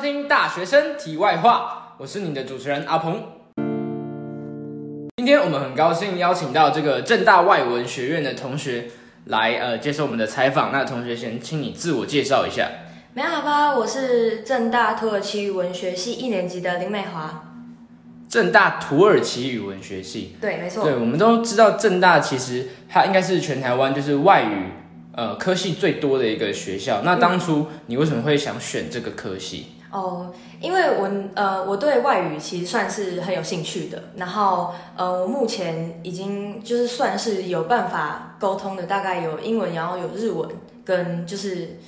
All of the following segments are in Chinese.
收听《大学生题外话》，我是你的主持人阿鹏。今天我们很高兴邀请到这个正大外文学院的同学来呃接受我们的采访。那同学先请你自我介绍一下。你好吧，我是正大土耳其语文学系一年级的林美华。正大土耳其语文学系，对，没错。对，我们都知道正大其实它应该是全台湾就是外语呃科系最多的一个学校。那当初你为什么会想选这个科系？哦，因为我呃我对外语其实算是很有兴趣的。然后呃我目前已经就是算是有办法沟通的，大概有英文，然后有日文跟就是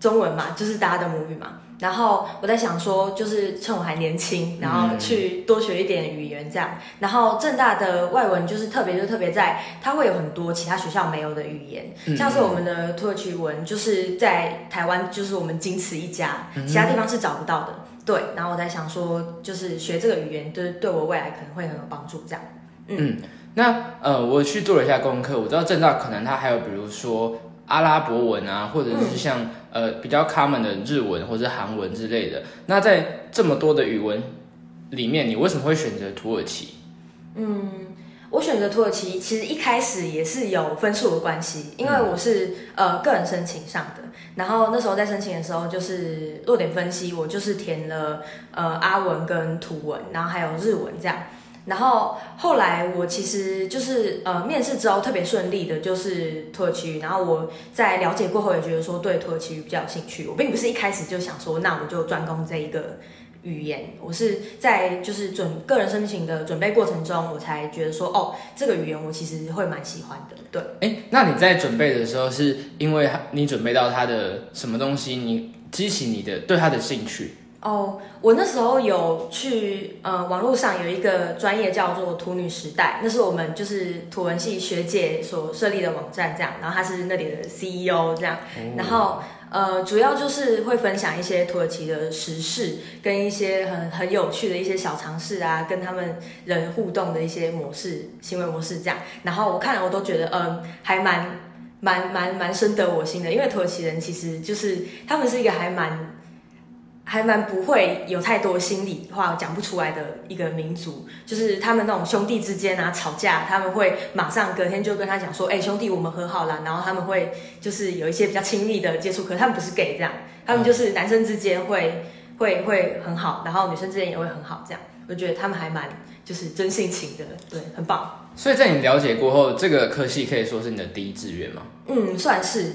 中文嘛，就是大家的母语嘛。然后我在想说，就是趁我还年轻，然后去多学一点语言这样。然后正大的外文就是特别就特别在，它会有很多其他学校没有的语言，像是我们的土耳其文，就是在台湾就是我们仅此一家，其他地方是找不到的。对，然后我在想说，就是学这个语言，对对我未来可能会很有帮助这样。嗯，那呃，我去做了一下功课，我知道正大可能它还有比如说。阿拉伯文啊，或者是像呃比较 common 的日文或者韩文之类的。那在这么多的语文里面，你为什么会选择土耳其？嗯，我选择土耳其其实一开始也是有分数的关系，因为我是呃个人申请上的。然后那时候在申请的时候，就是落点分析，我就是填了呃阿文跟图文，然后还有日文这样。然后后来我其实就是呃面试之后特别顺利的，就是土耳其语。然后我在了解过后也觉得说对土耳其语比较有兴趣。我并不是一开始就想说那我就专攻这一个语言，我是在就是准个人申请的准备过程中，我才觉得说哦这个语言我其实会蛮喜欢的。对，哎，那你在准备的时候是因为你准备到它的什么东西，你激起你的对它的兴趣？哦，我那时候有去呃网络上有一个专业叫做土女时代，那是我们就是土文系学姐所设立的网站，这样，然后她是那里的 CEO 这样，然后呃主要就是会分享一些土耳其的时事，跟一些很很有趣的一些小尝试啊，跟他们人互动的一些模式、行为模式这样，然后我看了我都觉得嗯还蛮蛮蛮蛮深得我心的，因为土耳其人其实就是他们是一个还蛮。还蛮不会有太多心里话讲不出来的一个民族，就是他们那种兄弟之间啊吵架，他们会马上隔天就跟他讲说，哎兄弟我们和好了，然后他们会就是有一些比较亲密的接触，可他们不是 gay 这样，他们就是男生之间会会 会很好，然后女生之间也会很好这样，我觉得他们还蛮就是真性情的，对，很棒。所以在你了解过后，这个科系可以说是你的第一志愿吗？嗯，算是。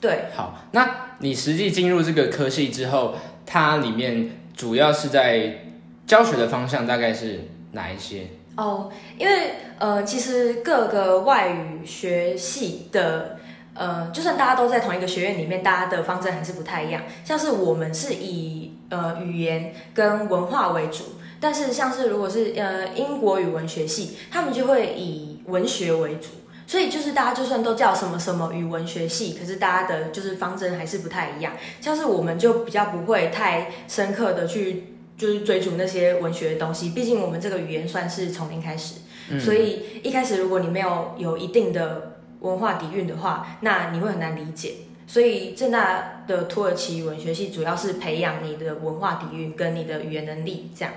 对。好，那你实际进入这个科系之后。它里面主要是在教学的方向大概是哪一些？哦，因为呃，其实各个外语学系的呃，就算大家都在同一个学院里面，大家的方针还是不太一样。像是我们是以呃语言跟文化为主，但是像是如果是呃英国语文学系，他们就会以文学为主。所以就是大家就算都叫什么什么语文学系，可是大家的就是方针还是不太一样。像是我们就比较不会太深刻的去就是追逐那些文学的东西，毕竟我们这个语言算是从零开始，所以一开始如果你没有有一定的文化底蕴的话，那你会很难理解。所以正大的土耳其文学系主要是培养你的文化底蕴跟你的语言能力，这样。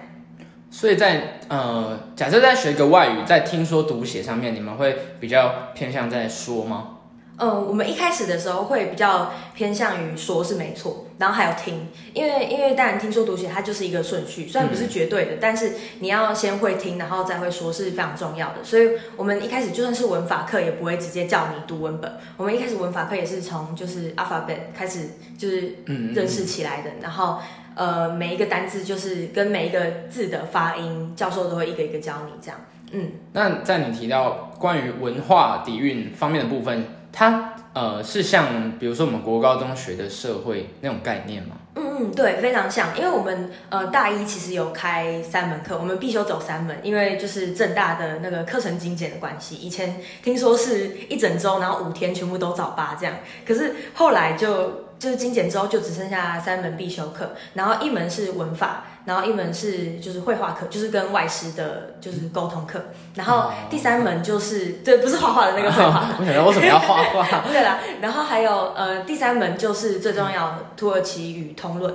所以在呃，假设在学一个外语，在听说读写上面，你们会比较偏向在说吗？嗯，我们一开始的时候会比较偏向于说是没错，然后还有听，因为因为当然听说读写它就是一个顺序，虽然不是绝对的，但是你要先会听，然后再会说是非常重要的。所以我们一开始就算是文法课，也不会直接叫你读文本，我们一开始文法课也是从就是 alphabet 开始就是认识起来的，然后。呃，每一个单字就是跟每一个字的发音，教授都会一个一个教你这样。嗯，那在你提到关于文化底蕴方面的部分，它呃是像比如说我们国高中学的社会那种概念吗？嗯嗯，对，非常像，因为我们呃大一其实有开三门课，我们必修走三门，因为就是正大的那个课程精简的关系。以前听说是一整周，然后五天全部都早八这样，可是后来就。就是精简之后就只剩下三门必修课，然后一门是文法，然后一门是就是绘画课，就是跟外师的就是沟通课，然后第三门就是对，不是画画的那个绘画。我想到为什么要画画？对啦，然后还有呃第三门就是最重要的土耳其语通论，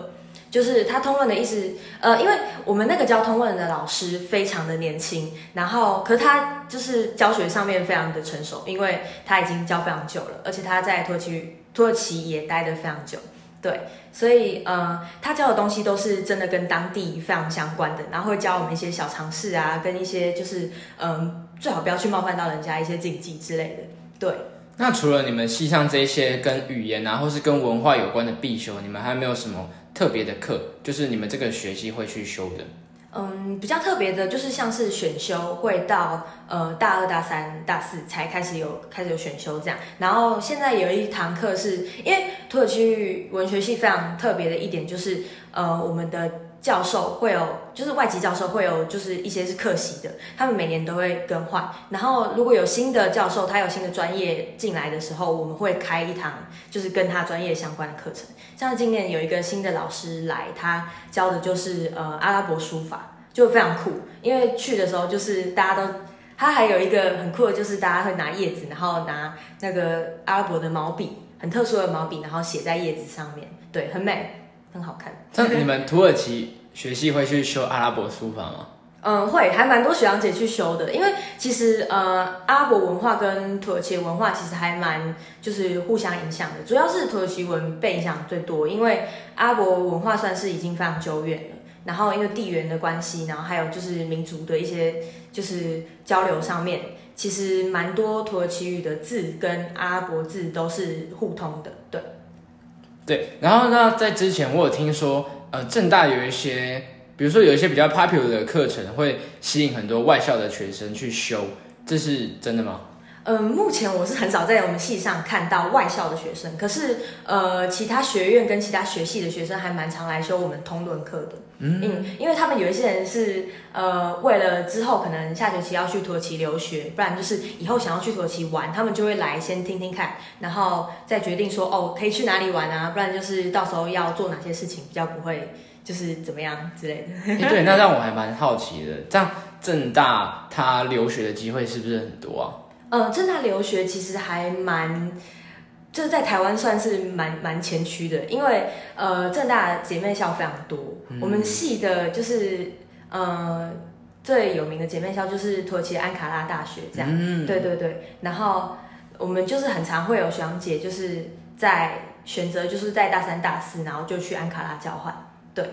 就是他通论的意思，呃，因为我们那个教通论的老师非常的年轻，然后可是他就是教学上面非常的成熟，因为他已经教非常久了，而且他在土耳其土耳其也待得非常久，对，所以呃，他教的东西都是真的跟当地非常相关的，然后会教我们一些小常识啊，跟一些就是嗯，最好不要去冒犯到人家一些禁忌之类的，对。那除了你们系上这些跟语言啊，或是跟文化有关的必修，你们还有没有什么特别的课？就是你们这个学期会去修的？嗯，比较特别的就是像是选修会到呃大二、大三、大四才开始有开始有选修这样。然后现在有一堂课是因为土耳其文学系非常特别的一点就是呃我们的。教授会有，就是外籍教授会有，就是一些是客席的，他们每年都会更换。然后如果有新的教授，他有新的专业进来的时候，我们会开一堂，就是跟他专业相关的课程。像今年有一个新的老师来，他教的就是呃阿拉伯书法，就非常酷。因为去的时候就是大家都，他还有一个很酷的，就是大家会拿叶子，然后拿那个阿拉伯的毛笔，很特殊的毛笔，然后写在叶子上面，对，很美。很好看。那你们土耳其学系会去修阿拉伯书法吗？嗯，会，还蛮多学长姐去修的。因为其实呃，阿拉伯文化跟土耳其文化其实还蛮就是互相影响的。主要是土耳其文被影响最多，因为阿拉伯文化算是已经非常久远了。然后因为地缘的关系，然后还有就是民族的一些就是交流上面，其实蛮多土耳其语的字跟阿拉伯字都是互通的。对。对，然后呢，在之前我有听说，呃，正大有一些，比如说有一些比较 popular 的课程，会吸引很多外校的学生去修，这是真的吗？嗯，目前我是很少在我们系上看到外校的学生，可是呃，其他学院跟其他学系的学生还蛮常来修我们通论课的。嗯，因为他们有一些人是呃，为了之后可能下学期要去土耳其留学，不然就是以后想要去土耳其玩，他们就会来先听听看，然后再决定说哦，可以去哪里玩啊，不然就是到时候要做哪些事情比较不会就是怎么样之类的。对，那让我还蛮好奇的，这样正大他留学的机会是不是很多啊？呃，正大留学其实还蛮，就是在台湾算是蛮蛮前驱的，因为呃，正大姐妹校非常多，我们系的就是呃最有名的姐妹校就是土耳其安卡拉大学这样，对对对，然后我们就是很常会有学长姐就是在选择就是在大三大四，然后就去安卡拉交换，对。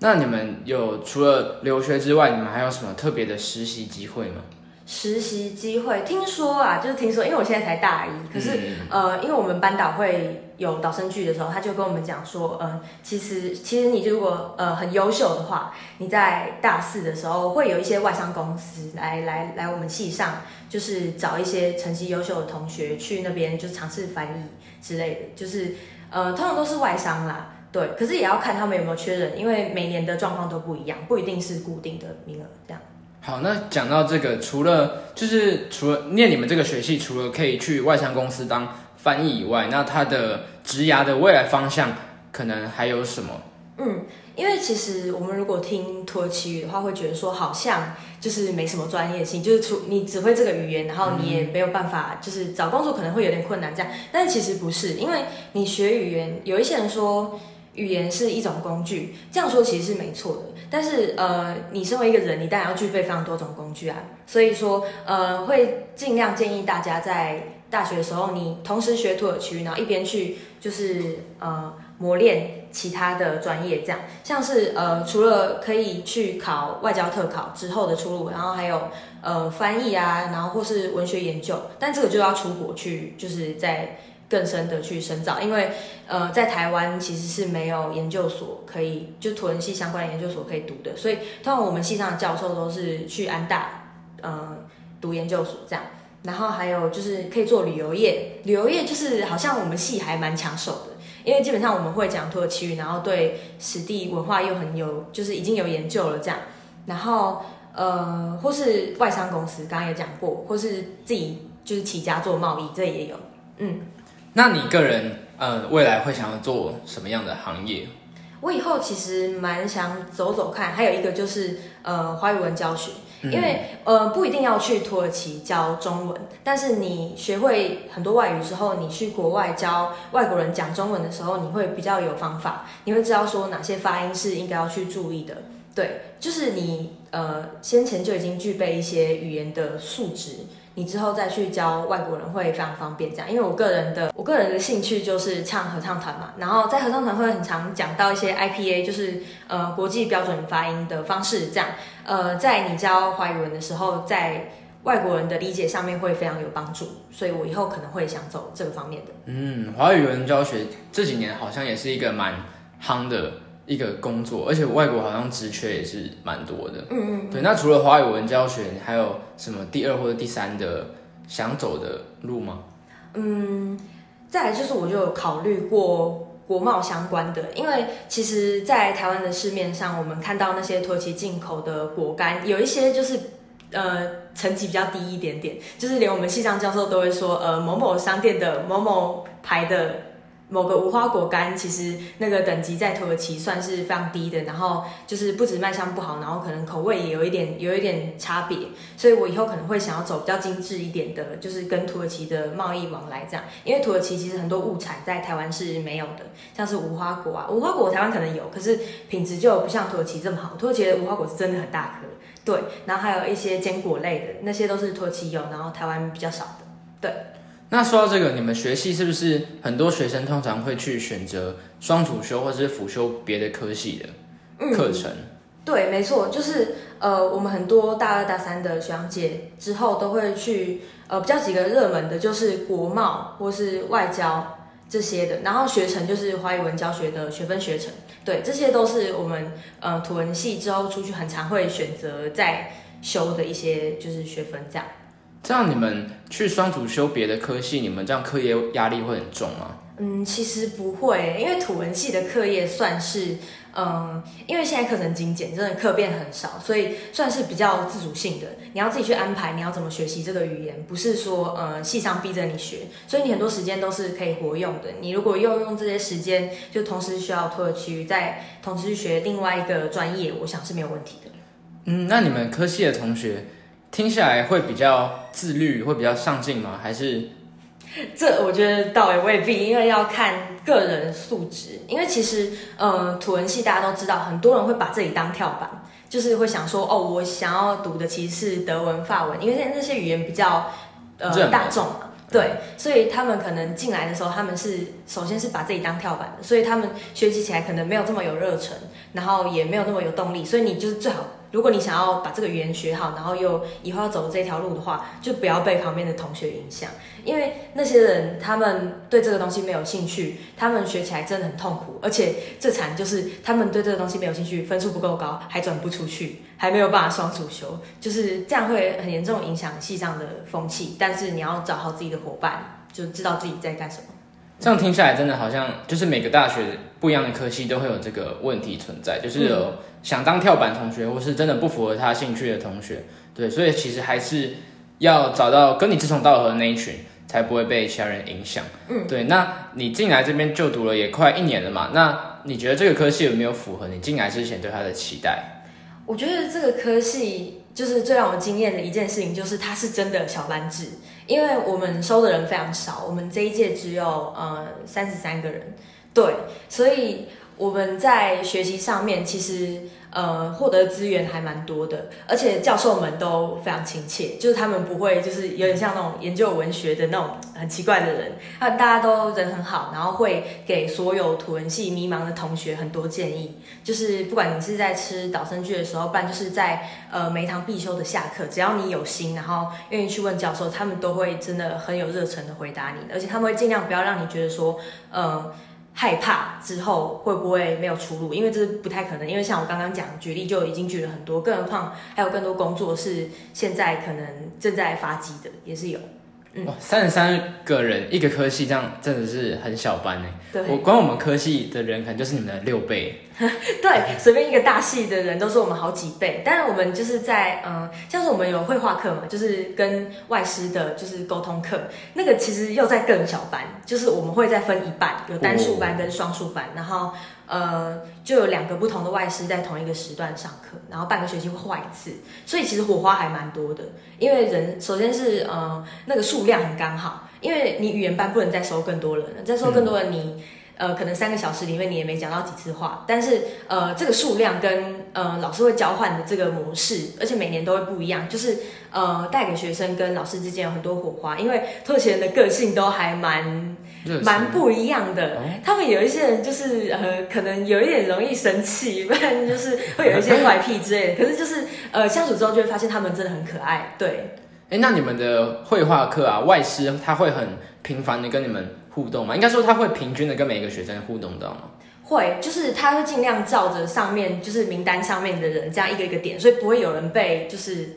那你们有除了留学之外，你们还有什么特别的实习机会吗？实习机会，听说啊，就是听说，因为我现在才大一，可是呃，因为我们班导会有导生剧的时候，他就跟我们讲说，嗯，其实其实你如果呃很优秀的话，你在大四的时候会有一些外商公司来来来我们系上，就是找一些成绩优秀的同学去那边就尝试翻译之类的，就是呃通常都是外商啦，对，可是也要看他们有没有缺人，因为每年的状况都不一样，不一定是固定的名额这样。好，那讲到这个，除了就是除了念你们这个学系，除了可以去外商公司当翻译以外，那他的职涯的未来方向可能还有什么？嗯，因为其实我们如果听土耳其语的话，会觉得说好像就是没什么专业性，就是除你只会这个语言，然后你也没有办法，就是找工作可能会有点困难这样。但其实不是，因为你学语言，有一些人说语言是一种工具，这样说其实是没错的。但是呃，你身为一个人，你当然要具备非常多种工具啊。所以说呃，会尽量建议大家在大学的时候，你同时学土耳其语，然后一边去就是呃磨练其他的专业，这样像是呃除了可以去考外交特考之后的出路，然后还有呃翻译啊，然后或是文学研究，但这个就要出国去，就是在。更深的去深造，因为呃，在台湾其实是没有研究所可以，就土文系相关的研究所可以读的，所以通常我们系上的教授都是去安大，呃，读研究所这样。然后还有就是可以做旅游业，旅游业就是好像我们系还蛮抢手的，因为基本上我们会讲土耳其语，然后对史地文化又很有，就是已经有研究了这样。然后呃，或是外商公司，刚刚也讲过，或是自己就是起家做贸易，这也有，嗯。那你个人，呃，未来会想要做什么样的行业？我以后其实蛮想走走看，还有一个就是，呃，华语文教学，因为呃不一定要去土耳其教中文，但是你学会很多外语之后，你去国外教外国人讲中文的时候，你会比较有方法，你会知道说哪些发音是应该要去注意的。对，就是你呃先前就已经具备一些语言的素质。你之后再去教外国人会非常方便，这样，因为我个人的我个人的兴趣就是唱合唱团嘛，然后在合唱团会很常讲到一些 IPA，就是呃国际标准发音的方式，这样，呃，在你教华语文的时候，在外国人的理解上面会非常有帮助，所以我以后可能会想走这个方面的。嗯，华语文教学这几年好像也是一个蛮夯的。一个工作，而且外国好像职缺也是蛮多的。嗯嗯，对。那除了华语文教学，还有什么第二或者第三的想走的路吗？嗯，再来就是我就有考虑过国贸相关的，因为其实，在台湾的市面上，我们看到那些土耳其进口的果干，有一些就是呃层级比较低一点点，就是连我们系上教授都会说，呃某某商店的某某牌的。某个无花果干，其实那个等级在土耳其算是非常低的，然后就是不止卖相不好，然后可能口味也有一点有一点差别，所以我以后可能会想要走比较精致一点的，就是跟土耳其的贸易往来这样，因为土耳其其实很多物产在台湾是没有的，像是无花果啊，无花果台湾可能有，可是品质就不像土耳其这么好，土耳其的无花果是真的很大颗，对，然后还有一些坚果类的那些都是土耳其有，然后台湾比较少的，对。那说到这个，你们学系是不是很多学生通常会去选择双主修或者是辅修别的科系的课程？对，没错，就是呃，我们很多大二大三的学长姐之后都会去呃比较几个热门的，就是国贸或是外交这些的，然后学程就是华语文教学的学分学程，对，这些都是我们呃图文系之后出去很常会选择在修的一些就是学分这样。这样你们去双主修别的科系，你们这样课业压力会很重吗？嗯，其实不会，因为土文系的课业算是，嗯，因为现在课程精简，真的课变很少，所以算是比较自主性的。你要自己去安排你要怎么学习这个语言，不是说呃系上逼着你学，所以你很多时间都是可以活用的。你如果又用这些时间，就同时需要土耳其语，再同时去学另外一个专业，我想是没有问题的。嗯，那你们科系的同学？听下来会比较自律，会比较上进吗？还是这我觉得倒也未必，因为要看个人素质。因为其实，嗯，土文系大家都知道，很多人会把这里当跳板，就是会想说，哦，我想要读的其实是德文、法文，因为现在那些语言比较呃大众嘛。对，所以他们可能进来的时候，他们是首先是把自己当跳板的，所以他们学习起来可能没有这么有热忱，然后也没有那么有动力。所以你就是最好。如果你想要把这个语言学好，然后又以后要走这条路的话，就不要被旁边的同学影响，因为那些人他们对这个东西没有兴趣，他们学起来真的很痛苦，而且最惨就是他们对这个东西没有兴趣，分数不够高，还转不出去，还没有办法双主修，就是这样会很严重影响系上的风气。但是你要找好自己的伙伴，就知道自己在干什么。这样听下来，真的好像就是每个大学不一样的科系都会有这个问题存在，就是有想当跳板同学，或是真的不符合他兴趣的同学，对，所以其实还是要找到跟你志同道合的那一群，才不会被其他人影响。嗯，对。那你进来这边就读了也快一年了嘛？那你觉得这个科系有没有符合你进来之前对他的期待？我觉得这个科系就是最让我惊艳的一件事情，就是它是真的小班制。因为我们收的人非常少，我们这一届只有呃三十三个人，对，所以我们在学习上面其实。呃，获得资源还蛮多的，而且教授们都非常亲切，就是他们不会就是有点像那种研究文学的那种很奇怪的人，他大家都人很好，然后会给所有图文系迷茫的同学很多建议，就是不管你是在吃导生剧的时候，不然就是在呃每一堂必修的下课，只要你有心，然后愿意去问教授，他们都会真的很有热忱的回答你，而且他们会尽量不要让你觉得说，呃。害怕之后会不会没有出路？因为这是不太可能。因为像我刚刚讲举例就已经举了很多，更何况还有更多工作是现在可能正在发迹的，也是有。嗯，三十三个人一个科系，这样真的是很小班呢。对，我光我们科系的人可能就是你们的六倍。对，随便一个大系的人都是我们好几倍。但是我们就是在嗯，像是我们有绘画课嘛，就是跟外师的就是沟通课，那个其实又在更小班，就是我们会再分一半，有单数班跟双数班，然后呃就有两个不同的外师在同一个时段上课，然后半个学期会换一次，所以其实火花还蛮多的。因为人首先是呃那个数量很刚好，因为你语言班不能再收更多人了，再收更多人你。呃，可能三个小时里面你也没讲到几次话，但是呃，这个数量跟呃老师会交换的这个模式，而且每年都会不一样，就是呃带给学生跟老师之间有很多火花，因为土耳其人的个性都还蛮蛮不一样的，他们有一些人就是呃可能有一点容易生气，不然就是会有一些怪癖之类的，可是就是呃相处之后就会发现他们真的很可爱，对。哎，那你们的绘画课啊，外师他会很频繁的跟你们。互动嘛，应该说他会平均的跟每一个学生互动到吗？会，就是他会尽量照着上面就是名单上面的人这样一个一个点，所以不会有人被就是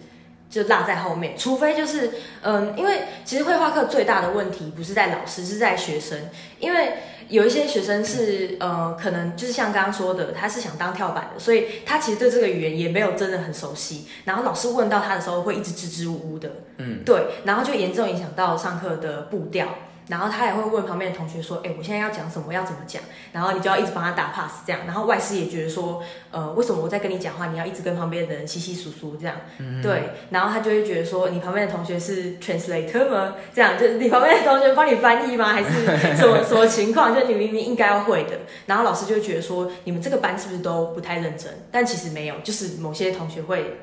就落在后面。除非就是嗯，因为其实绘画课最大的问题不是在老师，是在学生。因为有一些学生是呃，可能就是像刚刚说的，他是想当跳板的，所以他其实对这个语言也没有真的很熟悉。然后老师问到他的时候，会一直支支吾吾的，嗯，对，然后就严重影响到上课的步调。然后他也会问旁边的同学说：“哎，我现在要讲什么？要怎么讲？”然后你就要一直帮他打 pass 这样。然后外师也觉得说：“呃，为什么我在跟你讲话，你要一直跟旁边的人稀稀疏疏这样？”对。然后他就会觉得说：“你旁边的同学是 translator 吗？这样就是你旁边的同学帮你翻译吗？还是什么什么情况？就你明明应该要会的。”然后老师就会觉得说：“你们这个班是不是都不太认真？”但其实没有，就是某些同学会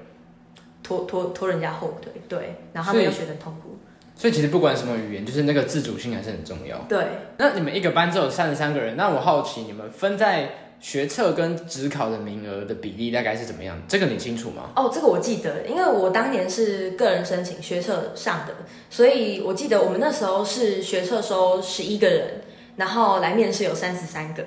拖拖拖人家后腿，对。然后他们又学得痛苦。所以其实不管什么语言，就是那个自主性还是很重要。对。那你们一个班只有三十三个人，那我好奇你们分在学测跟职考的名额的比例大概是怎么样？这个你清楚吗？哦，这个我记得，因为我当年是个人申请学测上的，所以我记得我们那时候是学测收十一个人，然后来面试有三十三个。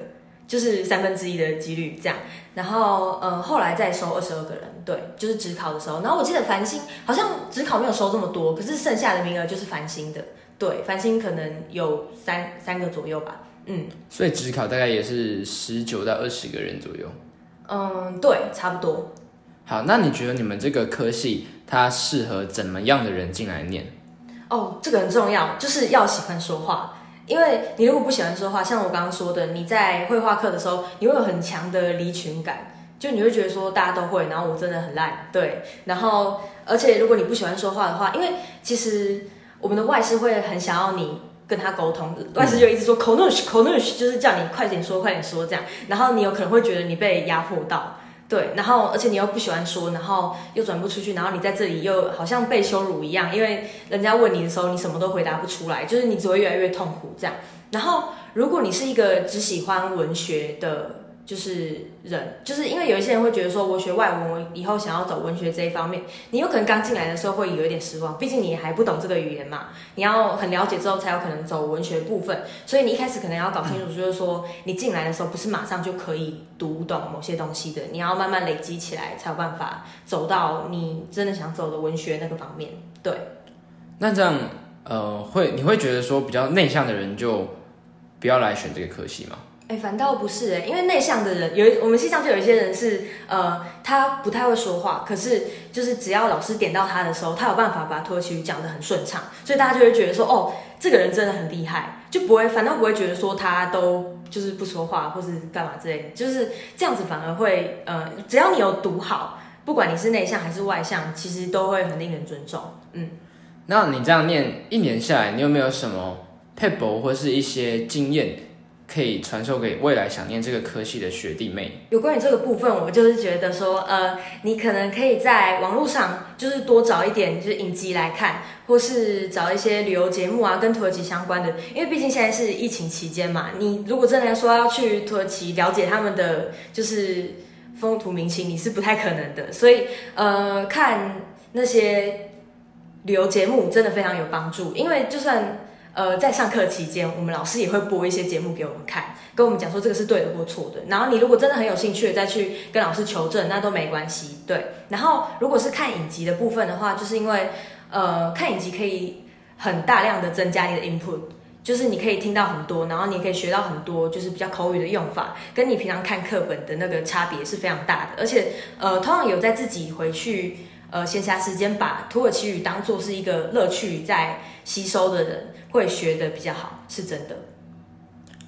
就是三分之一的几率这样，然后呃后来再收二十二个人，对，就是职考的时候，然后我记得繁星好像职考没有收这么多，可是剩下的名额就是繁星的，对，繁星可能有三三个左右吧，嗯，所以职考大概也是十九到二十个人左右，嗯，对，差不多。好，那你觉得你们这个科系它适合怎么样的人进来念？哦，这个很重要，就是要喜欢说话。因为你如果不喜欢说话，像我刚刚说的，你在绘画课的时候，你会有很强的离群感，就你会觉得说大家都会，然后我真的很烂，对。然后，而且如果你不喜欢说话的话，因为其实我们的外师会很想要你跟他沟通，外师就一直说 k o n u s h k o n u s h 就是叫你快点说，快点说这样。然后你有可能会觉得你被压迫到。对，然后而且你又不喜欢说，然后又转不出去，然后你在这里又好像被羞辱一样，因为人家问你的时候，你什么都回答不出来，就是你只会越来越痛苦这样。然后如果你是一个只喜欢文学的。就是人，就是因为有一些人会觉得说，我学外文，我以后想要走文学这一方面，你有可能刚进来的时候会有一点失望，毕竟你还不懂这个语言嘛，你要很了解之后才有可能走文学部分，所以你一开始可能要搞清楚，就是说你进来的时候不是马上就可以读懂某些东西的，你要慢慢累积起来，才有办法走到你真的想走的文学那个方面。对，那这样呃，会你会觉得说比较内向的人就不要来选这个科系吗？哎，反倒不是哎，因为内向的人有，我们系上就有一些人是，呃，他不太会说话，可是就是只要老师点到他的时候，他有办法把土耳其语讲得很顺畅，所以大家就会觉得说，哦，这个人真的很厉害，就不会，反倒不会觉得说他都就是不说话或是干嘛之类的，就是这样子反而会，呃，只要你有读好，不管你是内向还是外向，其实都会很令人尊重。嗯，那你这样念一年下来，你有没有什么 pebble 或是一些经验？可以传授给未来想念这个科系的学弟妹。有关于这个部分，我就是觉得说，呃，你可能可以在网络上就是多找一点就是影集来看，或是找一些旅游节目啊，跟土耳其相关的。因为毕竟现在是疫情期间嘛，你如果真的说要去土耳其了解他们的就是风土民情，你是不太可能的。所以，呃，看那些旅游节目真的非常有帮助，因为就算。呃，在上课期间，我们老师也会播一些节目给我们看，跟我们讲说这个是对的或错的。然后你如果真的很有兴趣，再去跟老师求证，那都没关系。对。然后如果是看影集的部分的话，就是因为呃，看影集可以很大量的增加你的 input，就是你可以听到很多，然后你可以学到很多，就是比较口语的用法，跟你平常看课本的那个差别是非常大的。而且，呃，通常有在自己回去呃闲暇时间把土耳其语当做是一个乐趣在吸收的人，会学的比较好，是真的。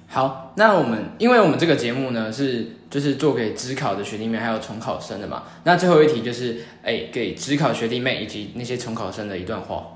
好，那我们因为我们这个节目呢是就是做给职考的学弟妹还有重考生的嘛，那最后一题就是哎给职考学弟妹以及那些重考生的一段话。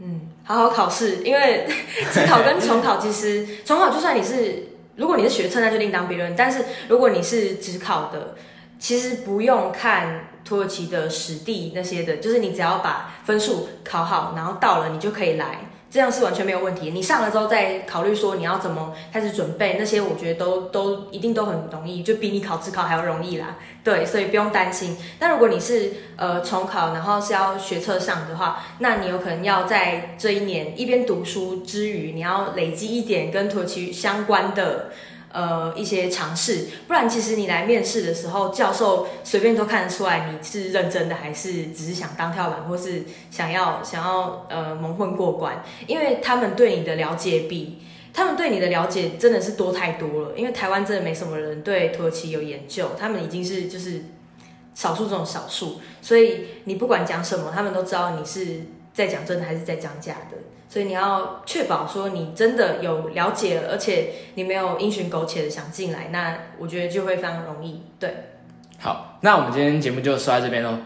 嗯，好好考试，因为 职考跟重考其实重考就算你是如果你是学测那就另当别论，但是如果你是职考的，其实不用看土耳其的实地那些的，就是你只要把分数考好，然后到了你就可以来。这样是完全没有问题。你上了之后再考虑说你要怎么开始准备，那些我觉得都都一定都很容易，就比你考自考还要容易啦。对，所以不用担心。但如果你是呃重考，然后是要学测上的话，那你有可能要在这一年一边读书之余，你要累积一点跟土耳其相关的。呃，一些尝试，不然其实你来面试的时候，教授随便都看得出来你是认真的，还是只是想当跳板，或是想要想要呃蒙混过关。因为他们对你的了解比他们对你的了解真的是多太多了。因为台湾真的没什么人对土耳其有研究，他们已经是就是少数这种少数，所以你不管讲什么，他们都知道你是在讲真的还是在讲假的。所以你要确保说你真的有了解，而且你没有因循苟且的想进来，那我觉得就会非常容易。对，好，那我们今天节目就说到这边喽。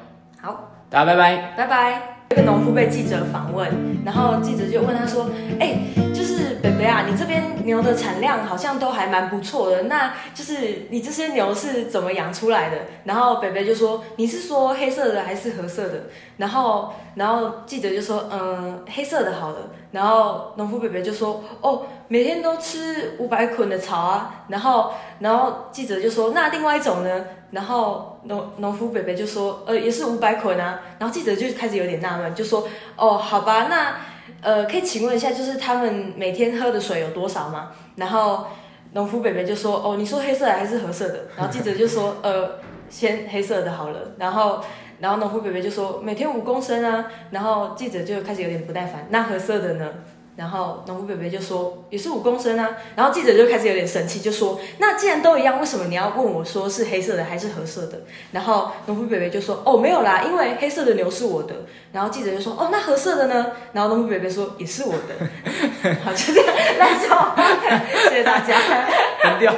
好，大家拜拜，拜拜。一个农夫被记者访问，然后记者就问他说：“哎，就是北北啊，你这边牛的产量好像都还蛮不错的，那就是你这些牛是怎么养出来的？”然后北北就说：“你是说黑色的还是褐色的？”然后，然后记者就说：“嗯，黑色的好了。”然后农夫北北就说：“哦，每天都吃五百捆的草啊。”然后，然后记者就说：“那另外一种呢？”然后农农夫北北就说：“呃，也是五百捆啊。”然后记者就开始有点纳闷，就说：“哦，好吧，那呃，可以请问一下，就是他们每天喝的水有多少吗？”然后农夫北北就说：“哦，你说黑色的还是褐色的？”然后记者就说：“呃，先黑色的好了。”然后。然后农夫北北就说每天五公升啊，然后记者就开始有点不耐烦，那褐色的呢？然后农夫北北就说也是五公升啊，然后记者就开始有点生气，就说那既然都一样，为什么你要问我说是黑色的还是褐色的？然后农夫北北就说哦没有啦，因为黑色的牛是我的。然后记者就说哦那褐色的呢？然后农夫北北说也是我的。好就这样，那就谢谢大家，很屌，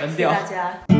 很屌，大家。